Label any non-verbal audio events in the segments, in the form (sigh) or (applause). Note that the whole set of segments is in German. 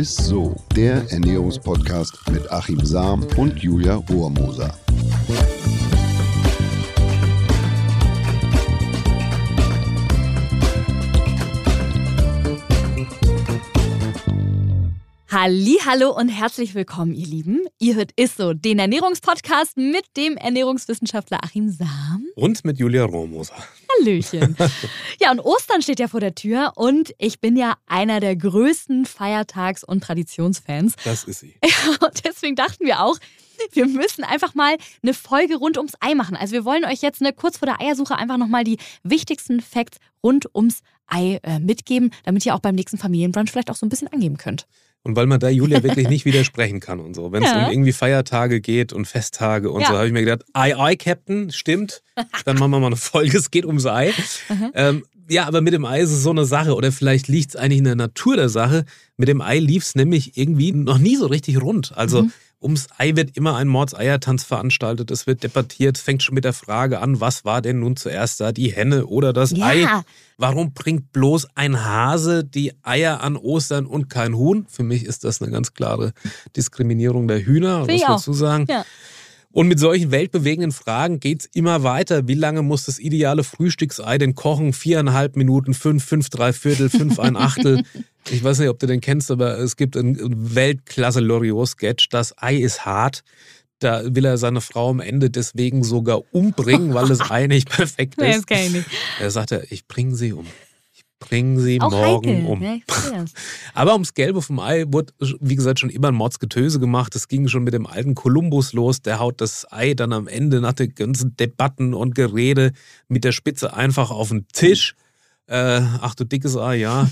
ist so, der Ernährungspodcast mit Achim Sam und Julia Rohrmoser. Hallo und herzlich willkommen, ihr Lieben. Ihr hört Isso, den Ernährungspodcast mit dem Ernährungswissenschaftler Achim Sam. Und mit Julia Rohrmoser. Hallöchen. ja, und Ostern steht ja vor der Tür und ich bin ja einer der größten Feiertags- und Traditionsfans. Das ist sie. (laughs) und deswegen dachten wir auch, wir müssen einfach mal eine Folge rund ums Ei machen. Also wir wollen euch jetzt eine, kurz vor der Eiersuche einfach nochmal die wichtigsten Facts rund ums Ei äh, mitgeben, damit ihr auch beim nächsten Familienbrunch vielleicht auch so ein bisschen angeben könnt. Und weil man da Julia (laughs) wirklich nicht widersprechen kann und so. Wenn es ja. um irgendwie Feiertage geht und Festtage und ja. so, habe ich mir gedacht, Ei, Ei, Captain, stimmt. Dann machen wir mal eine Folge, es geht ums Ei. ähm, ja, aber mit dem Ei ist es so eine Sache. Oder vielleicht liegt es eigentlich in der Natur der Sache. Mit dem Ei lief es nämlich irgendwie noch nie so richtig rund. Also mhm. Ums Ei wird immer ein Mordseiertanz veranstaltet. Es wird debattiert. Es fängt schon mit der Frage an, was war denn nun zuerst da, die Henne oder das ja. Ei? Warum bringt bloß ein Hase die Eier an Ostern und kein Huhn? Für mich ist das eine ganz klare Diskriminierung der Hühner, muss man dazu sagen. Ja. Und mit solchen weltbewegenden Fragen geht es immer weiter. Wie lange muss das ideale Frühstücksei denn kochen? Viereinhalb Minuten, fünf, fünf, drei Viertel, fünf, ein Achtel. (laughs) Ich weiß nicht, ob du den kennst, aber es gibt einen Weltklasse-Loriot-Sketch. Das Ei ist hart. Da will er seine Frau am Ende deswegen sogar umbringen, weil das (laughs) Ei nicht perfekt ist. Nee, das kann ich nicht. Er sagt er, ich bringe sie um bringen sie Auch morgen heikel. um. Ja, (laughs) Aber ums Gelbe vom Ei wurde, wie gesagt, schon immer ein Mordsgetöse gemacht. Es ging schon mit dem alten Kolumbus los. Der haut das Ei dann am Ende nach den ganzen Debatten und Gerede mit der Spitze einfach auf den Tisch. Äh, ach du dickes Ei, ja.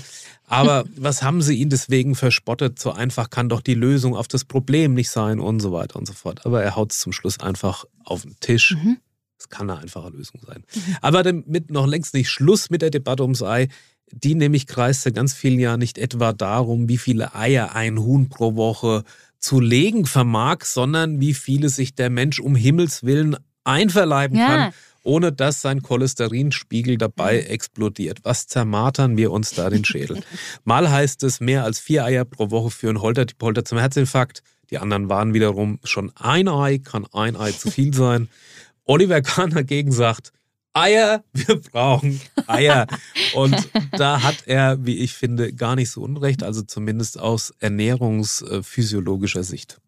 Aber (laughs) was haben sie ihn deswegen verspottet? So einfach kann doch die Lösung auf das Problem nicht sein und so weiter und so fort. Aber er haut es zum Schluss einfach auf den Tisch. Mhm. Es kann eine einfache Lösung sein. Mhm. Aber damit noch längst nicht Schluss mit der Debatte ums Ei. Die nämlich kreist seit ganz vielen Jahren nicht etwa darum, wie viele Eier ein Huhn pro Woche zu legen vermag, sondern wie viele sich der Mensch um Himmels Willen einverleiben ja. kann, ohne dass sein Cholesterinspiegel dabei explodiert. Was zermartern wir uns da den Schädel? (laughs) Mal heißt es, mehr als vier Eier pro Woche führen Holter die Polter zum Herzinfarkt. Die anderen waren wiederum schon ein Ei, kann ein Ei zu viel sein. Oliver Kahn dagegen sagt, Eier, wir brauchen Eier. Und da hat er, wie ich finde, gar nicht so unrecht, also zumindest aus ernährungsphysiologischer Sicht.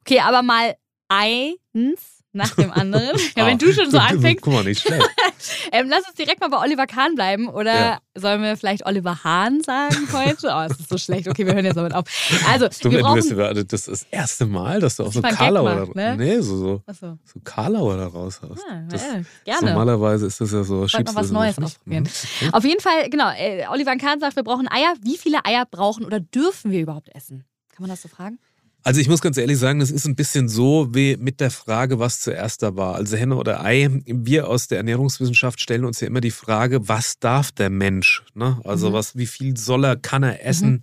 Okay, aber mal eins nach dem anderen. (laughs) Ja, wenn du schon so (laughs) anfängst. Guck mal, nicht schlecht. (laughs) ähm, lass uns direkt mal bei Oliver Kahn bleiben. Oder ja. sollen wir vielleicht Oliver Hahn sagen heute? Oh, es ist so schlecht. Okay, wir hören jetzt damit auf. Also, du, wir brauchen, du das ist das erste Mal, dass du auch so Karlauer macht, ne? Nee, so, so, so. so Karlauer da raus hast. Ja, das, ja, gerne. Normalerweise ist das ja so. Schiebst noch was Neues ausprobieren. Mhm. Auf jeden Fall, genau. Äh, Oliver Kahn sagt, wir brauchen Eier. Wie viele Eier brauchen oder dürfen wir überhaupt essen? Kann man das so fragen? Also ich muss ganz ehrlich sagen, das ist ein bisschen so wie mit der Frage, was zuerst da war. Also Henne oder Ei. Wir aus der Ernährungswissenschaft stellen uns ja immer die Frage, was darf der Mensch? Ne? Also mhm. was, wie viel soll er, kann er essen? Mhm.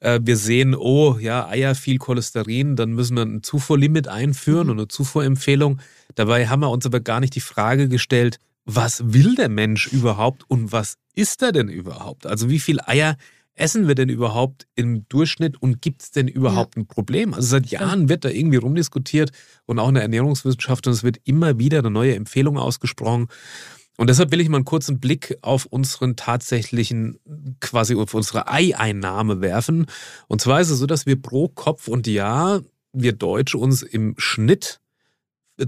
Äh, wir sehen, oh ja, Eier, viel Cholesterin, dann müssen wir ein Zufuhrlimit einführen mhm. und eine Zufuhrempfehlung. Dabei haben wir uns aber gar nicht die Frage gestellt, was will der Mensch überhaupt und was ist er denn überhaupt? Also wie viel Eier essen wir denn überhaupt im Durchschnitt und gibt es denn überhaupt ja. ein Problem? Also seit Jahren wird da irgendwie rumdiskutiert und auch in der Ernährungswissenschaft und es wird immer wieder eine neue Empfehlung ausgesprochen. Und deshalb will ich mal einen kurzen Blick auf unseren tatsächlichen, quasi auf unsere Eieinnahme werfen. Und zwar ist es so, dass wir pro Kopf und Jahr, wir Deutsche uns im Schnitt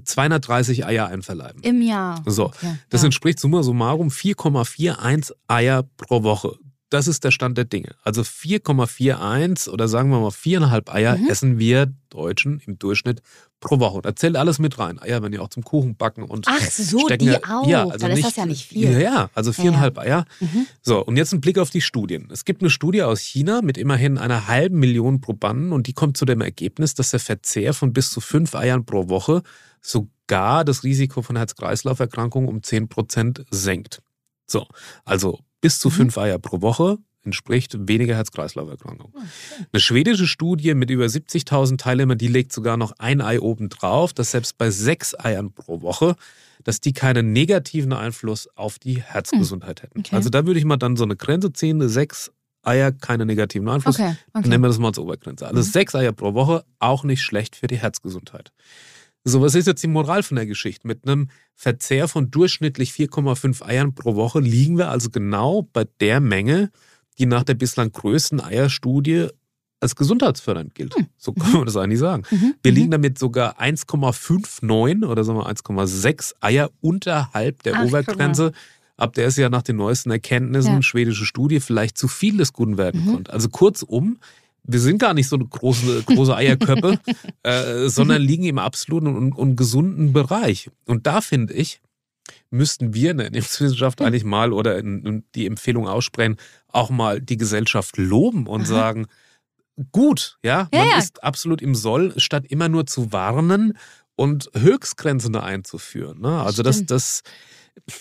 230 Eier einverleiben. Im Jahr. So. Okay, das ja. entspricht summa summarum 4,41 Eier pro Woche das ist der Stand der Dinge. Also 4,41 oder sagen wir mal viereinhalb Eier mhm. essen wir Deutschen im Durchschnitt pro Woche. Da zählt alles mit rein. Eier werden ja auch zum Kuchen backen und Ach so, stecken die auch. Ja, also Dann nicht, ist das ja nicht viel. Ja, ja also viereinhalb ja, ja. Eier. Mhm. So, und jetzt ein Blick auf die Studien. Es gibt eine Studie aus China mit immerhin einer halben Million Probanden und die kommt zu dem Ergebnis, dass der Verzehr von bis zu fünf Eiern pro Woche sogar das Risiko von Herz-Kreislauf-Erkrankungen um 10 Prozent senkt. So, also bis zu mhm. fünf Eier pro Woche entspricht weniger Herz-Kreislauf-Erkrankungen. Okay. Eine schwedische Studie mit über 70.000 Teilnehmern, die legt sogar noch ein Ei oben drauf, dass selbst bei sechs Eiern pro Woche, dass die keinen negativen Einfluss auf die Herzgesundheit hätten. Okay. Also da würde ich mal dann so eine Grenze ziehen, sechs Eier keine negativen Einfluss. Okay, okay. Nehmen wir das mal als Obergrenze. Also mhm. sechs Eier pro Woche auch nicht schlecht für die Herzgesundheit. So, was ist jetzt die Moral von der Geschichte? Mit einem Verzehr von durchschnittlich 4,5 Eiern pro Woche liegen wir also genau bei der Menge, die nach der bislang größten Eierstudie als gesundheitsfördernd gilt. Hm. So kann man das eigentlich sagen. Mhm. Wir liegen mhm. damit sogar 1,59 oder sagen wir 1,6 Eier unterhalb der Ach, Obergrenze, ab der es ja nach den neuesten Erkenntnissen, ja. schwedische Studie, vielleicht zu viel des Guten werden mhm. konnte. Also kurzum, wir sind gar nicht so eine große, große Eierköppe, (laughs) äh, sondern liegen im absoluten und, und gesunden Bereich. Und da finde ich, müssten wir in der Ernährungswissenschaft eigentlich mal oder in, in die Empfehlung aussprechen, auch mal die Gesellschaft loben und Aha. sagen, gut, ja, ja man ja. ist absolut im Soll, statt immer nur zu warnen und Höchstgrenzen einzuführen. Ne? Also das, das,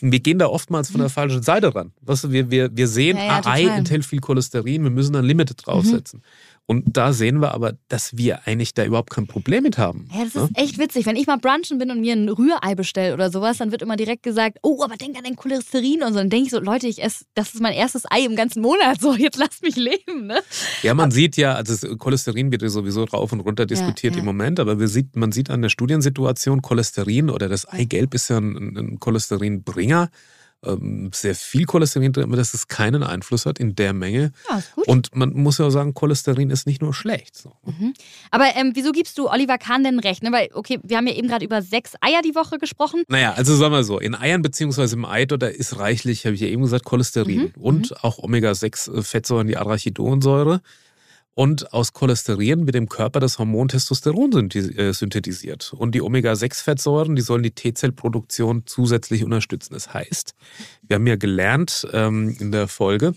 wir gehen da oftmals von der falschen Seite ran. Weißt du, wir, wir, wir sehen, ja, ja, Ei enthält viel Cholesterin, wir müssen ein Limit draufsetzen. Mhm. Und da sehen wir aber, dass wir eigentlich da überhaupt kein Problem mit haben. Ja, das ist echt witzig. Wenn ich mal brunchen bin und mir ein Rührei bestelle oder sowas, dann wird immer direkt gesagt, oh, aber denk an dein Cholesterin und so. Dann denke ich so, Leute, ich esse, das ist mein erstes Ei im ganzen Monat. So, jetzt lasst mich leben. Ne? Ja, man aber, sieht ja, also Cholesterin wird ja sowieso rauf und runter diskutiert ja, ja. im Moment, aber wir sieht, man sieht an der Studiensituation, Cholesterin oder das Eigelb ist ja ein, ein Cholesterinbringer sehr viel Cholesterin drin, aber dass es keinen Einfluss hat in der Menge. Ja, gut. Und man muss ja auch sagen, Cholesterin ist nicht nur schlecht. Mhm. Aber ähm, wieso gibst du Oliver Kahn denn recht? Ne? Weil, okay, wir haben ja eben gerade über sechs Eier die Woche gesprochen. Naja, also sagen wir so, in Eiern bzw. im Ei, da ist reichlich, habe ich ja eben gesagt, Cholesterin mhm. und mhm. auch Omega-6-Fettsäuren, die Arachidonsäure und aus Cholesterin mit dem Körper das Hormon Testosteron äh, synthetisiert. Und die Omega-6-Fettsäuren, die sollen die T-Zellproduktion zusätzlich unterstützen. Das heißt, wir haben ja gelernt ähm, in der Folge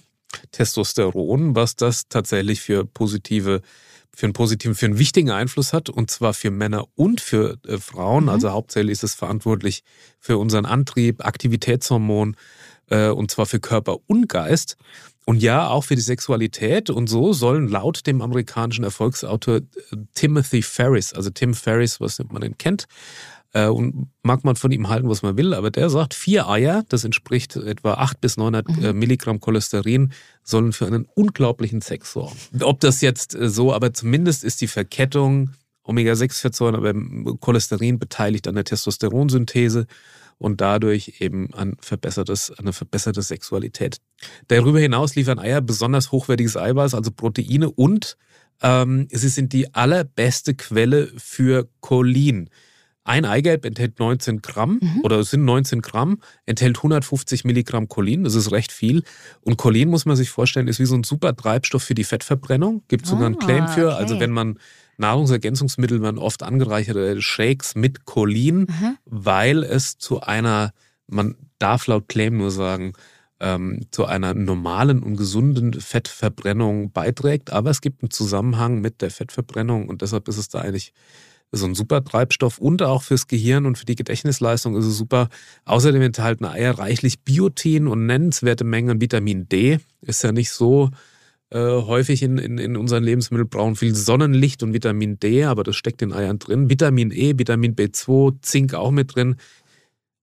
Testosteron, was das tatsächlich für positive für einen positiven, für einen wichtigen Einfluss hat, und zwar für Männer und für äh, Frauen. Mhm. Also hauptsächlich ist es verantwortlich für unseren Antrieb, Aktivitätshormon, äh, und zwar für Körper und Geist. Und ja, auch für die Sexualität. Und so sollen laut dem amerikanischen Erfolgsautor äh, Timothy Ferris, also Tim Ferris, was man den kennt, äh, und mag man von ihm halten, was man will, aber der sagt, vier Eier, das entspricht etwa 800 bis 900 mhm. Äh, Milligramm Cholesterin, sollen für einen unglaublichen Sex sorgen. Ob das jetzt so, aber zumindest ist die Verkettung Omega-6-Fettsäuren, aber Cholesterin beteiligt an der Testosteronsynthese und dadurch eben ein verbessertes, eine verbesserte Sexualität. Darüber hinaus liefern Eier besonders hochwertiges Eiweiß, also Proteine und ähm, sie sind die allerbeste Quelle für Cholin. Ein Eigelb enthält 19 Gramm mhm. oder es sind 19 Gramm, enthält 150 Milligramm Cholin, das ist recht viel. Und Cholin muss man sich vorstellen, ist wie so ein super Treibstoff für die Fettverbrennung. Gibt sogar einen Claim für. Also okay. Also wenn man Nahrungsergänzungsmittel werden oft angereicherte Shakes mit Cholin, mhm. weil es zu einer, man darf laut Claim nur sagen, ähm, zu einer normalen und gesunden Fettverbrennung beiträgt. Aber es gibt einen Zusammenhang mit der Fettverbrennung und deshalb ist es da eigentlich so ein super Treibstoff und auch fürs Gehirn und für die Gedächtnisleistung ist es super. Außerdem enthalten Eier reichlich Biotin und nennenswerte Mengen Vitamin D. Ist ja nicht so äh, häufig in, in, in unseren Lebensmitteln brauchen viel Sonnenlicht und Vitamin D, aber das steckt in Eiern drin. Vitamin E, Vitamin B2, Zink auch mit drin.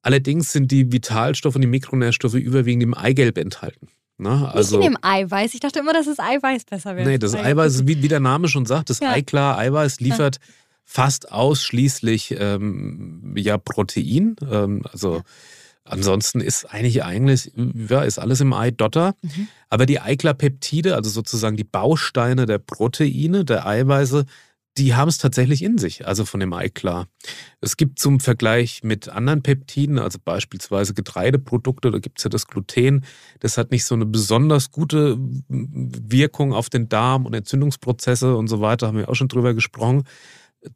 Allerdings sind die Vitalstoffe und die Mikronährstoffe überwiegend im Eigelb enthalten. Na, also, Nicht in dem Eiweiß. Ich dachte immer, dass das Eiweiß besser wäre. Nee, das Eiweiß, wie, wie der Name schon sagt, das ja. Eiklar Eiweiß liefert ja. fast ausschließlich ähm, ja, Protein. Ähm, also ja. Ansonsten ist eigentlich eigentlich, ja, ist alles im Ei Dotter. Mhm. Aber die Eiklar-Peptide, also sozusagen die Bausteine der Proteine, der Eiweiße, die haben es tatsächlich in sich, also von dem Eiklar. Es gibt zum Vergleich mit anderen Peptiden, also beispielsweise Getreideprodukte, da gibt es ja das Gluten, das hat nicht so eine besonders gute Wirkung auf den Darm und Entzündungsprozesse und so weiter, haben wir auch schon drüber gesprochen.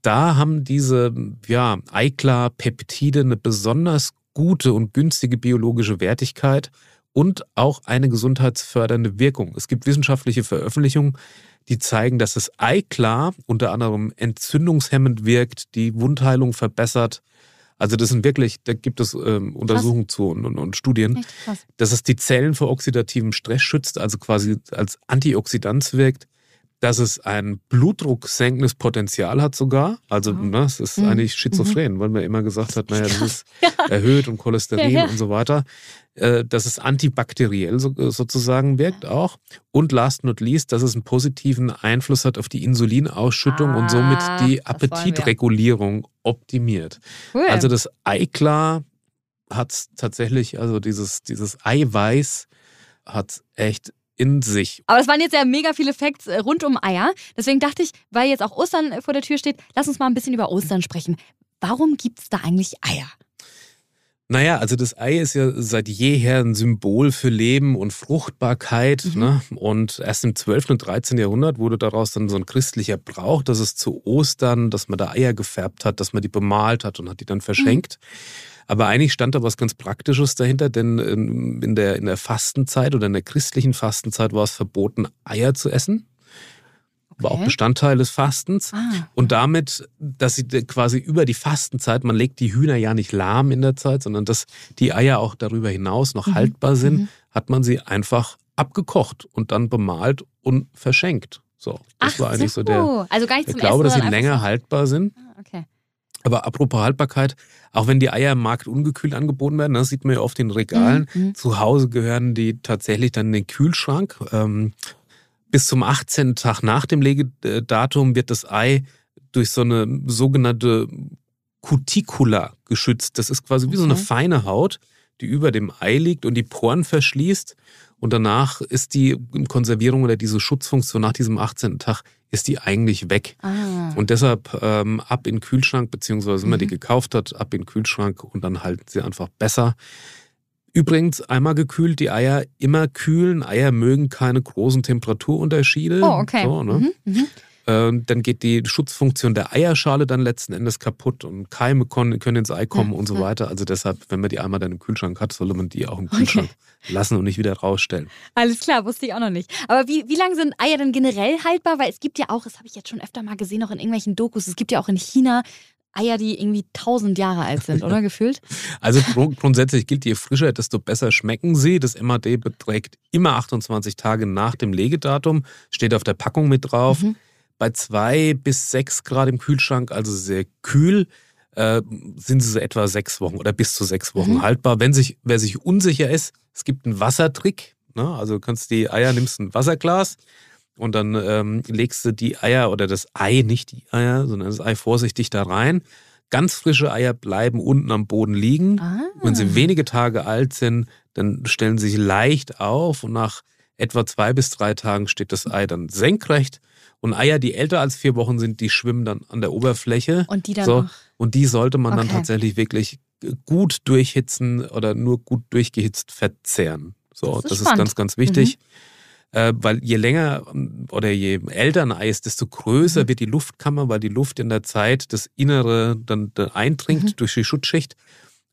Da haben diese ja, Eiklar-Peptide eine besonders gute und günstige biologische Wertigkeit und auch eine gesundheitsfördernde Wirkung. Es gibt wissenschaftliche Veröffentlichungen, die zeigen, dass das Eiklar unter anderem entzündungshemmend wirkt, die Wundheilung verbessert. Also das sind wirklich, da gibt es ähm, Untersuchungen zu und, und, und Studien, dass es die Zellen vor oxidativem Stress schützt, also quasi als Antioxidant wirkt, dass es ein blutdrucksenkendes Potenzial hat sogar. Also oh. ne, es ist mhm. eigentlich schizophren, mhm. weil man immer gesagt hat, naja, das ist (laughs) ja. erhöht und Cholesterin ja, ja. und so weiter. Äh, dass es antibakteriell so, äh, sozusagen wirkt auch. Und last not least, dass es einen positiven Einfluss hat auf die Insulinausschüttung ah, und somit die Appetitregulierung optimiert. Cool. Also das Eiklar hat tatsächlich, also dieses, dieses Eiweiß hat echt in sich. Aber es waren jetzt ja mega viele Facts äh, rund um Eier. Deswegen dachte ich, weil jetzt auch Ostern äh, vor der Tür steht, lass uns mal ein bisschen über Ostern sprechen. Warum gibt es da eigentlich Eier? Naja, also das Ei ist ja seit jeher ein Symbol für Leben und Fruchtbarkeit. Mhm. Ne? Und erst im 12. und 13. Jahrhundert wurde daraus dann so ein christlicher Brauch, dass es zu Ostern, dass man da Eier gefärbt hat, dass man die bemalt hat und hat die dann verschenkt. Mhm. Aber eigentlich stand da was ganz Praktisches dahinter, denn in der, in der Fastenzeit oder in der christlichen Fastenzeit war es verboten, Eier zu essen. War okay. auch Bestandteil des Fastens. Ah. Und damit, dass sie quasi über die Fastenzeit, man legt die Hühner ja nicht lahm in der Zeit, sondern dass die Eier auch darüber hinaus noch mhm. haltbar sind, mhm. hat man sie einfach abgekocht und dann bemalt und verschenkt. So, das Ach war eigentlich so, so der. Also gar nicht ich glaube, dass sie länger haltbar sind. Ah, okay. Aber apropos Haltbarkeit, auch wenn die Eier im Markt ungekühlt angeboten werden, das sieht man ja oft in Regalen, mhm. mhm. zu Hause gehören die tatsächlich dann in den Kühlschrank. Ähm, bis zum 18. Tag nach dem Legedatum wird das Ei durch so eine sogenannte Cuticula geschützt. Das ist quasi wie so eine feine Haut, die über dem Ei liegt und die Poren verschließt. Und danach ist die Konservierung oder diese Schutzfunktion nach diesem 18. Tag ist die eigentlich weg. Ah. Und deshalb ähm, ab in den Kühlschrank, beziehungsweise wenn man die mhm. gekauft hat, ab in den Kühlschrank und dann halten sie einfach besser. Übrigens, einmal gekühlt, die Eier immer kühlen. Eier mögen keine großen Temperaturunterschiede. Oh, okay. So, ne? mhm, mhm. Ähm, dann geht die Schutzfunktion der Eierschale dann letzten Endes kaputt und Keime können, ins Ei kommen ja, und so ja. weiter. Also deshalb, wenn man die einmal dann im Kühlschrank hat, sollte man die auch im Kühlschrank okay. lassen und nicht wieder rausstellen. Alles klar, wusste ich auch noch nicht. Aber wie, wie lange sind Eier denn generell haltbar? Weil es gibt ja auch, das habe ich jetzt schon öfter mal gesehen, auch in irgendwelchen Dokus, es gibt ja auch in China Eier, die irgendwie tausend Jahre alt sind, oder (laughs) gefühlt? Also grundsätzlich gilt, je frischer, desto besser schmecken sie. Das MAD beträgt immer 28 Tage nach dem Legedatum, steht auf der Packung mit drauf. Mhm. Bei zwei bis sechs Grad im Kühlschrank, also sehr kühl, äh, sind sie so etwa sechs Wochen oder bis zu sechs Wochen mhm. haltbar. Wenn sich, wer sich unsicher ist, es gibt einen Wassertrick. Ne? Also du kannst die Eier, nimmst ein Wasserglas, und dann ähm, legst du die Eier oder das Ei, nicht die Eier, sondern das Ei vorsichtig da rein. Ganz frische Eier bleiben unten am Boden liegen. Ah. Wenn sie wenige Tage alt sind, dann stellen sie sich leicht auf und nach etwa zwei bis drei Tagen steht das Ei dann senkrecht. Und Eier, die älter als vier Wochen sind, die schwimmen dann an der Oberfläche. Und die dann so. Und die sollte man okay. dann tatsächlich wirklich gut durchhitzen oder nur gut durchgehitzt verzehren. So, das ist, das ist ganz, ganz wichtig. Mhm. Äh, weil je länger ähm, oder je älter ein Ei ist, desto größer mhm. wird die Luftkammer, weil die Luft in der Zeit das Innere dann eindringt mhm. durch die Schutzschicht.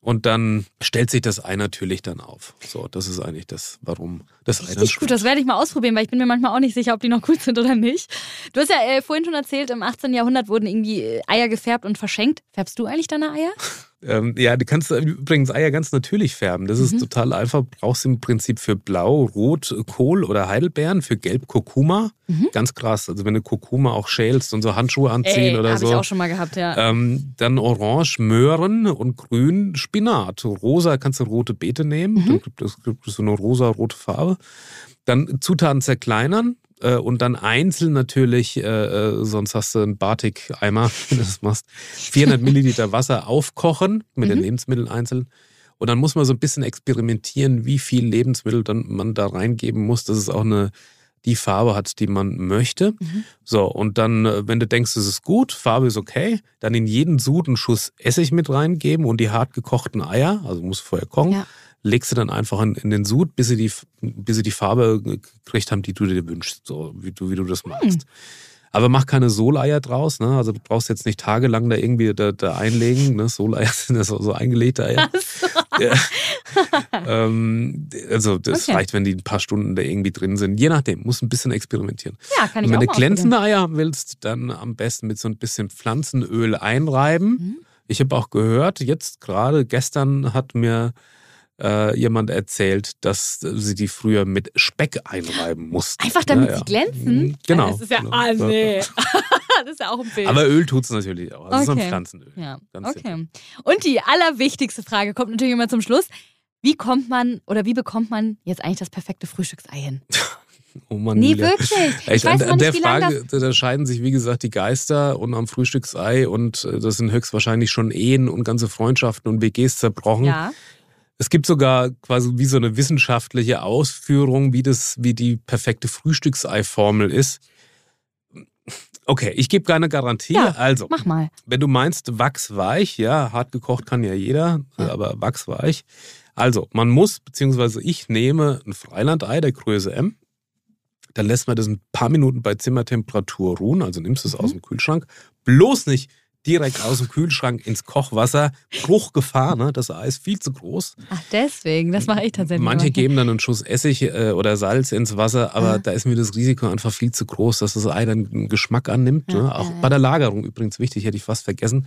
Und dann stellt sich das Ei natürlich dann auf. So, das ist eigentlich das, warum das schwimmt. gut, das werde ich mal ausprobieren, weil ich bin mir manchmal auch nicht sicher, ob die noch gut sind oder nicht. Du hast ja äh, vorhin schon erzählt, im 18. Jahrhundert wurden irgendwie äh, Eier gefärbt und verschenkt. Färbst du eigentlich deine Eier? (laughs) Ähm, ja, du kannst übrigens Eier ganz natürlich färben. Das ist mhm. total einfach. Brauchst im Prinzip für Blau, Rot, Kohl oder Heidelbeeren, für Gelb Kurkuma. Mhm. Ganz krass. Also wenn du Kurkuma auch schälst und so Handschuhe anziehen Ey, oder so. Habe ich auch schon mal gehabt, ja. Ähm, dann Orange Möhren und Grün Spinat. Rosa kannst du rote Beete nehmen. Mhm. Dann gibt es, gibt es so eine rosa-rote Farbe. Dann Zutaten zerkleinern, äh, und dann einzeln natürlich, äh, äh sonst hast du einen Batik-Eimer, (laughs) wenn du das machst, 400 Milliliter Wasser aufkochen mit mhm. den Lebensmitteln einzeln. Und dann muss man so ein bisschen experimentieren, wie viel Lebensmittel dann man da reingeben muss, dass es auch eine die Farbe hat, die man möchte. Mhm. So, und dann, äh, wenn du denkst, es ist gut, Farbe ist okay, dann in jeden Sud einen Schuss Essig mit reingeben und die hart gekochten Eier, also muss vorher kochen. Ja legst du dann einfach in, in den Sud, bis sie, die, bis sie die Farbe gekriegt haben, die du dir wünschst, so wie du, wie du das magst. Hm. Aber mach keine Soleier draus, ne? Also du brauchst jetzt nicht tagelang da irgendwie da, da einlegen. Ne? Soleier (laughs) sind ja so, so eingelegte Eier. Ja. (laughs) ähm, also das okay. reicht, wenn die ein paar Stunden da irgendwie drin sind. Je nachdem, muss ein bisschen experimentieren. Ja, kann ich Und wenn du glänzende Eier haben willst, dann am besten mit so ein bisschen Pflanzenöl einreiben. Mhm. Ich habe auch gehört, jetzt gerade gestern hat mir äh, jemand erzählt, dass sie die früher mit Speck einreiben mussten. Einfach damit ja, ja. sie glänzen? Mhm, genau. Das ist ja, ah nee. (laughs) das ist ja auch ein Bild. Aber Öl tut es natürlich auch. Das okay. ist ein Pflanzenöl. Ja, okay. Und die allerwichtigste Frage kommt natürlich immer zum Schluss. Wie kommt man oder wie bekommt man jetzt eigentlich das perfekte Frühstücksei hin? (laughs) Oh Mann, nee, wirklich. Ich weiß an, an der Frage, da scheiden sich, wie gesagt, die Geister und am Frühstücksei und äh, das sind höchstwahrscheinlich schon Ehen und ganze Freundschaften und WGs zerbrochen. Ja. Es gibt sogar quasi wie so eine wissenschaftliche Ausführung, wie das, wie die perfekte Frühstücksei-Formel ist. Okay, ich gebe keine Garantie. Ja, also, mach mal. Wenn du meinst wachsweich, ja, hart gekocht kann ja jeder, ja. aber wachsweich. Also, man muss, beziehungsweise ich nehme ein Freilandei der Größe M. Dann lässt man das ein paar Minuten bei Zimmertemperatur ruhen, also nimmst du es mhm. aus dem Kühlschrank. Bloß nicht direkt aus dem Kühlschrank ins Kochwasser. Bruchgefahr, ne? Das Ei ist viel zu groß. Ach, deswegen, das mache ich tatsächlich. Manche mal. geben dann einen Schuss Essig äh, oder Salz ins Wasser, aber ja. da ist mir das Risiko einfach viel zu groß, dass das Ei dann einen Geschmack annimmt. Ja, ne? Auch bei der Lagerung übrigens wichtig, hätte ich fast vergessen.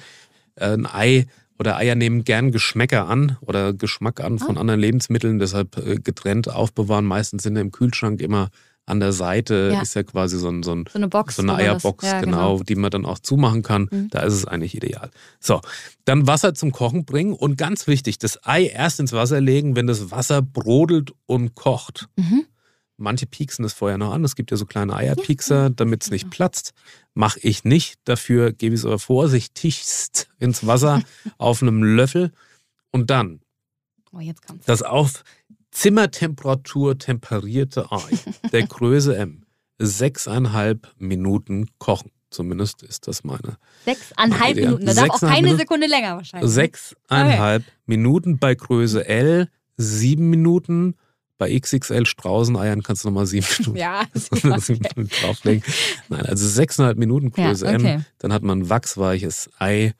Äh, ein Ei oder Eier nehmen gern Geschmäcker an oder Geschmack an von ah. anderen Lebensmitteln, deshalb äh, getrennt aufbewahren. Meistens sind im Kühlschrank immer an der Seite ja. ist ja quasi so, ein, so, ein, so eine Box. So eine Eierbox, ja, genau, genau, die man dann auch zumachen kann. Mhm. Da ist es eigentlich ideal. So, dann Wasser zum Kochen bringen und ganz wichtig, das Ei erst ins Wasser legen, wenn das Wasser brodelt und kocht. Mhm. Manche pieksen das vorher noch an. Es gibt ja so kleine Eierpiekser, damit es nicht platzt. Mache ich nicht. Dafür gebe ich es aber vorsichtigst ins Wasser (laughs) auf einem Löffel. Und dann oh, das auf Zimmertemperatur temperierte Ei der Größe M sechseinhalb Minuten kochen. Zumindest ist das meine. Sechseinhalb Minuten. Da darf auch keine Minuten, Sekunde länger wahrscheinlich. Sechseinhalb okay. Minuten bei Größe L, sieben Minuten. Bei XXL Straußeneiern kannst du nochmal sieben Minuten, (laughs) ja, (laughs) sieben Minuten drauflegen. Nein, also sechseinhalb Minuten Größe ja, okay. M. Dann hat man ein wachsweiches Ei,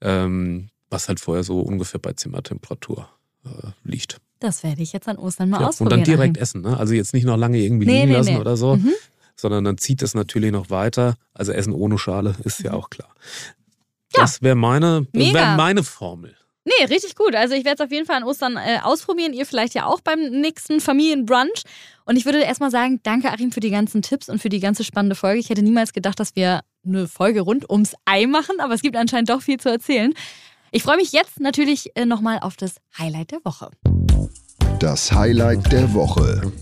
ähm, was halt vorher so ungefähr bei Zimmertemperatur äh, liegt. Das werde ich jetzt an Ostern mal ja, ausprobieren. Und dann direkt essen, ne? Also jetzt nicht noch lange irgendwie nee, liegen nee, lassen nee. oder so, mhm. sondern dann zieht es natürlich noch weiter. Also Essen ohne Schale (laughs) ist ja mhm. auch klar. Ja. Das wäre meine, wär meine Formel. Nee, richtig gut. Also ich werde es auf jeden Fall an Ostern äh, ausprobieren. Ihr vielleicht ja auch beim nächsten Familienbrunch. Und ich würde erstmal sagen, danke Achim für die ganzen Tipps und für die ganze spannende Folge. Ich hätte niemals gedacht, dass wir eine Folge rund ums Ei machen, aber es gibt anscheinend doch viel zu erzählen. Ich freue mich jetzt natürlich äh, nochmal auf das Highlight der Woche. Das Highlight der Woche.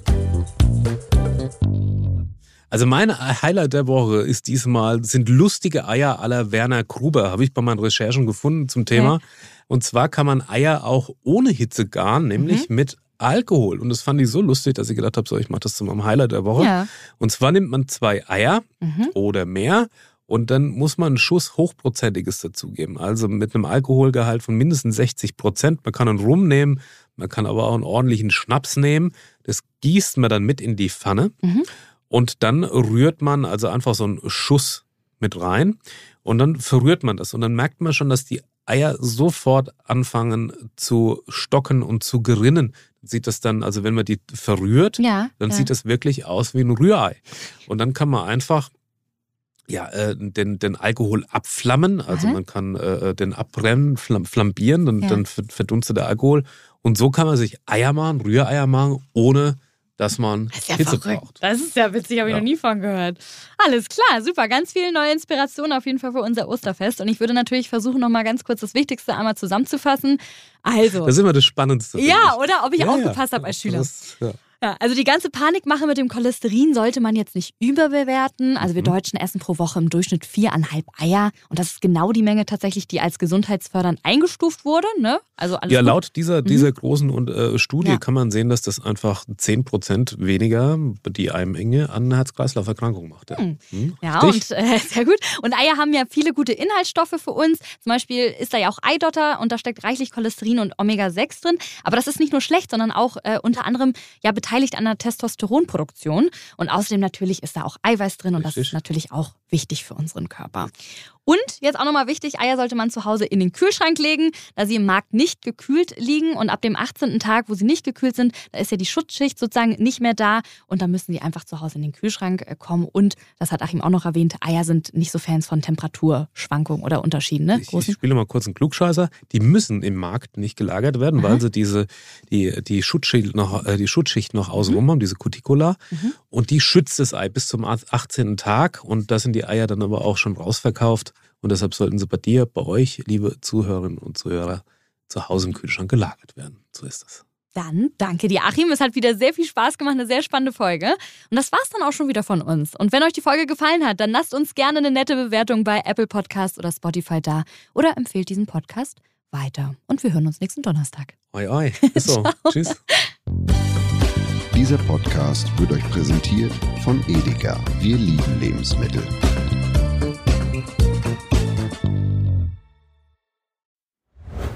Also mein Highlight der Woche ist diesmal, sind lustige Eier aller Werner Gruber, habe ich bei meinen Recherchen gefunden zum Thema. Okay. Und zwar kann man Eier auch ohne Hitze garen, nämlich mhm. mit Alkohol. Und das fand ich so lustig, dass ich gedacht habe, so, ich mache das zu meinem Highlight der Woche. Ja. Und zwar nimmt man zwei Eier mhm. oder mehr und dann muss man einen Schuss Hochprozentiges dazugeben. Also mit einem Alkoholgehalt von mindestens 60 Prozent. Man kann einen Rum nehmen, man kann aber auch einen ordentlichen Schnaps nehmen. Das gießt man dann mit in die Pfanne. Mhm. Und dann rührt man also einfach so einen Schuss mit rein. Und dann verrührt man das. Und dann merkt man schon, dass die Eier sofort anfangen zu stocken und zu gerinnen. Sieht das dann, also wenn man die verrührt, ja, dann ja. sieht das wirklich aus wie ein Rührei. Und dann kann man einfach ja, äh, den, den Alkohol abflammen. Also Aha. man kann äh, den abbrennen, flambieren, dann, ja. dann verdunstet der Alkohol. Und so kann man sich Eier machen, Rühreier machen, ohne dass man das ist ja Hitze verrückt. braucht. Das ist ja witzig, habe ich ja. noch nie von gehört. Alles klar, super. Ganz viele neue Inspirationen auf jeden Fall für unser Osterfest. Und ich würde natürlich versuchen, nochmal ganz kurz das Wichtigste einmal zusammenzufassen. Also. Das ist immer das Spannendste. Ja, oder? Ob ich ja, aufgepasst ja. habe als Schüler. Das, ja. Also die ganze Panikmache mit dem Cholesterin sollte man jetzt nicht überbewerten. Also wir mhm. Deutschen essen pro Woche im Durchschnitt viereinhalb Eier. Und das ist genau die Menge tatsächlich, die als gesundheitsfördernd eingestuft wurde. Ne? Also alles ja, gut. laut dieser, mhm. dieser großen äh, Studie ja. kann man sehen, dass das einfach 10% weniger die Eimmenge an Herz-Kreislauf-Erkrankungen macht. Ja, mhm. mhm. ja und äh, (laughs) sehr gut. Und Eier haben ja viele gute Inhaltsstoffe für uns. Zum Beispiel ist da ja auch Eidotter und da steckt reichlich Cholesterin und Omega-6 drin. Aber das ist nicht nur schlecht, sondern auch äh, unter anderem ja beteiligt beteiligt an der Testosteronproduktion. Und außerdem natürlich ist da auch Eiweiß drin und Richtig. das ist natürlich auch wichtig für unseren Körper. Und jetzt auch nochmal wichtig, Eier sollte man zu Hause in den Kühlschrank legen, da sie im Markt nicht gekühlt liegen. Und ab dem 18. Tag, wo sie nicht gekühlt sind, da ist ja die Schutzschicht sozusagen nicht mehr da. Und da müssen sie einfach zu Hause in den Kühlschrank äh, kommen. Und, das hat Achim auch noch erwähnt, Eier sind nicht so Fans von Temperaturschwankungen oder Unterschieden. Ne? Ich, ich, spiele mal kurz einen Klugscheißer. Die müssen im Markt nicht gelagert werden, Aha. weil sie diese, die, die, Schutzschicht noch, äh, die Schutzschicht noch außenrum mhm. haben, diese Cuticula. Mhm. Und die schützt das Ei bis zum 18. Tag. Und da sind die Eier dann aber auch schon rausverkauft. Und deshalb sollten sie bei dir, bei euch, liebe Zuhörerinnen und Zuhörer, zu Hause im Kühlschrank gelagert werden. So ist das. Dann danke dir, Achim. Es hat wieder sehr viel Spaß gemacht, eine sehr spannende Folge. Und das war's dann auch schon wieder von uns. Und wenn euch die Folge gefallen hat, dann lasst uns gerne eine nette Bewertung bei Apple Podcast oder Spotify da oder empfehlt diesen Podcast weiter. Und wir hören uns nächsten Donnerstag. Oi, oi. (laughs) Bis so. Tschüss. Dieser Podcast wird euch präsentiert von Edeka. Wir lieben Lebensmittel.